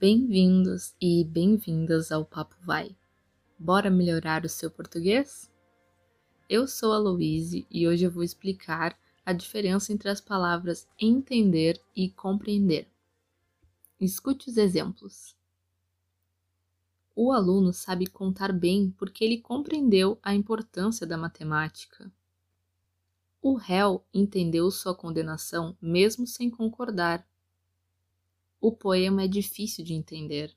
Bem-vindos e bem-vindas ao Papo Vai. Bora melhorar o seu português? Eu sou a Louise e hoje eu vou explicar a diferença entre as palavras entender e compreender. Escute os exemplos. O aluno sabe contar bem porque ele compreendeu a importância da matemática. O réu entendeu sua condenação mesmo sem concordar. O poema é difícil de entender.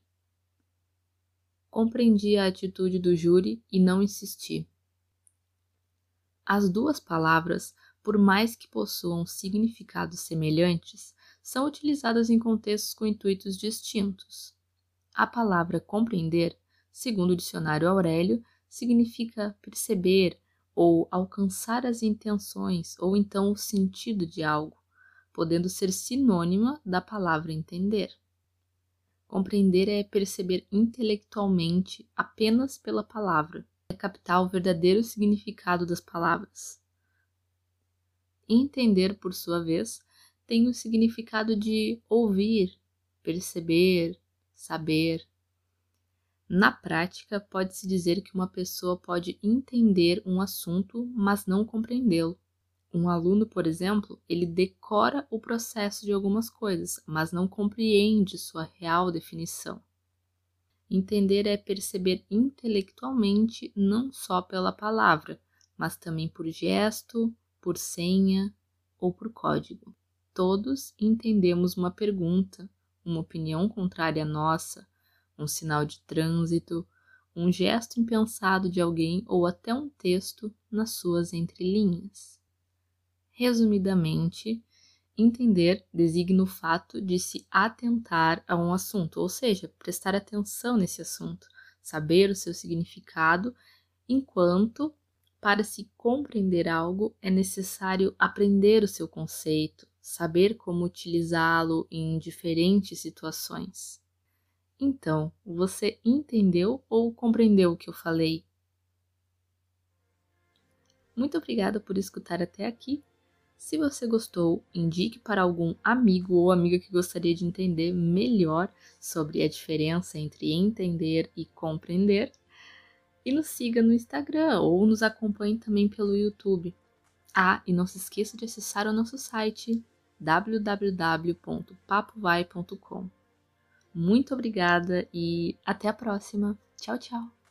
Compreendi a atitude do júri e não insisti. As duas palavras, por mais que possuam significados semelhantes, são utilizadas em contextos com intuitos distintos. A palavra compreender, segundo o dicionário Aurélio, significa perceber ou alcançar as intenções ou então o sentido de algo, podendo ser sinônima da palavra entender. Compreender é perceber intelectualmente apenas pela palavra, é captar o verdadeiro significado das palavras. Entender, por sua vez, tem o significado de ouvir, perceber, saber. Na prática, pode-se dizer que uma pessoa pode entender um assunto, mas não compreendê-lo. Um aluno, por exemplo, ele decora o processo de algumas coisas, mas não compreende sua real definição. Entender é perceber intelectualmente não só pela palavra, mas também por gesto, por senha ou por código. Todos entendemos uma pergunta, uma opinião contrária à nossa, um sinal de trânsito, um gesto impensado de alguém ou até um texto nas suas entrelinhas. Resumidamente, entender designa o fato de se atentar a um assunto, ou seja, prestar atenção nesse assunto, saber o seu significado, enquanto para se compreender algo é necessário aprender o seu conceito, saber como utilizá-lo em diferentes situações. Então, você entendeu ou compreendeu o que eu falei? Muito obrigada por escutar até aqui. Se você gostou, indique para algum amigo ou amiga que gostaria de entender melhor sobre a diferença entre entender e compreender. E nos siga no Instagram ou nos acompanhe também pelo YouTube. Ah, e não se esqueça de acessar o nosso site www.papovai.com. Muito obrigada e até a próxima. Tchau, tchau.